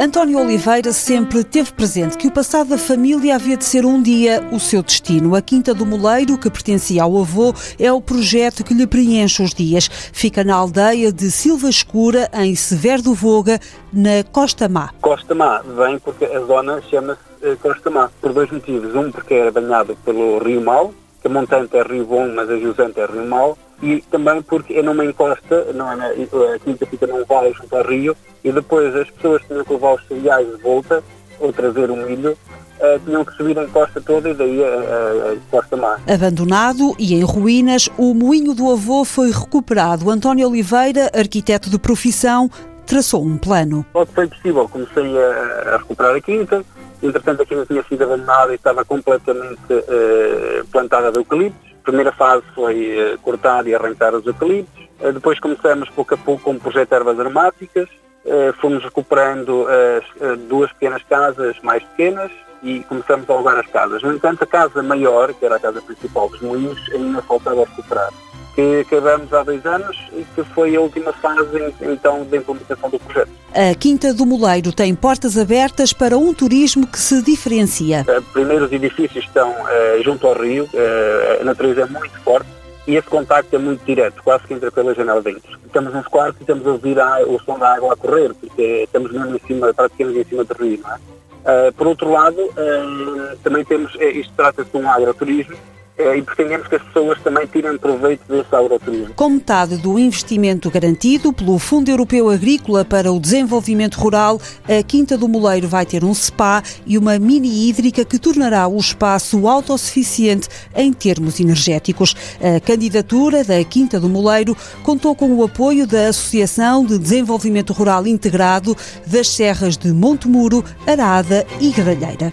António Oliveira sempre teve presente que o passado da família havia de ser um dia o seu destino. A Quinta do Moleiro, que pertencia ao avô, é o projeto que lhe preenche os dias. Fica na aldeia de Silva Escura, em Severo do Voga, na Costa Má. Costa Má vem porque a zona chama-se eh, Costa Má, por dois motivos. Um, porque era banhado pelo Rio Mal, que a montante é Rio Bom, mas a jusante é Rio Mal, e também porque é numa encosta, não é, a quinta fica num vale junto ao rio, e depois as pessoas tinham que levar os cereais de volta, ou trazer o milho, Uh, tinham que subir a encosta toda e daí a, a, a Costa Mar. Abandonado e em ruínas, o moinho do avô foi recuperado. António Oliveira, arquiteto de profissão, traçou um plano. Logo foi possível, comecei a, a recuperar a quinta, entretanto a quinta tinha sido abandonada e estava completamente uh, plantada de eucaliptos, primeira fase foi uh, cortar e arrancar os eucaliptos. Uh, depois começamos pouco a pouco com um projeto de ervas aromáticas. Fomos recuperando as duas pequenas casas mais pequenas e começamos a alugar as casas. No entanto, a casa maior, que era a casa principal dos moinhos, ainda faltava recuperar que acabamos há dois anos e que foi a última fase então da implementação do projeto. A Quinta do Moleiro tem portas abertas para um turismo que se diferencia. Uh, primeiro os edifícios estão uh, junto ao rio, uh, a natureza é muito forte e esse contacto é muito direto, quase que entra pela janela dentro. Estamos nos quartos e estamos a ouvir a, o som da água a correr, porque estamos mesmo em cima, praticamente em cima do rio. É? por outro lado, também temos, isto trata-se de um agroturismo, e pretendemos que as pessoas também tirem proveito desse agroturismo. Com metade do investimento garantido pelo Fundo Europeu Agrícola para o Desenvolvimento Rural, a Quinta do Moleiro vai ter um spa e uma mini hídrica que tornará o espaço autossuficiente em termos energéticos. A candidatura da Quinta do Moleiro contou com o apoio da Associação de Desenvolvimento Rural Integrado das Serras de Montemuro, Arada e Gralheira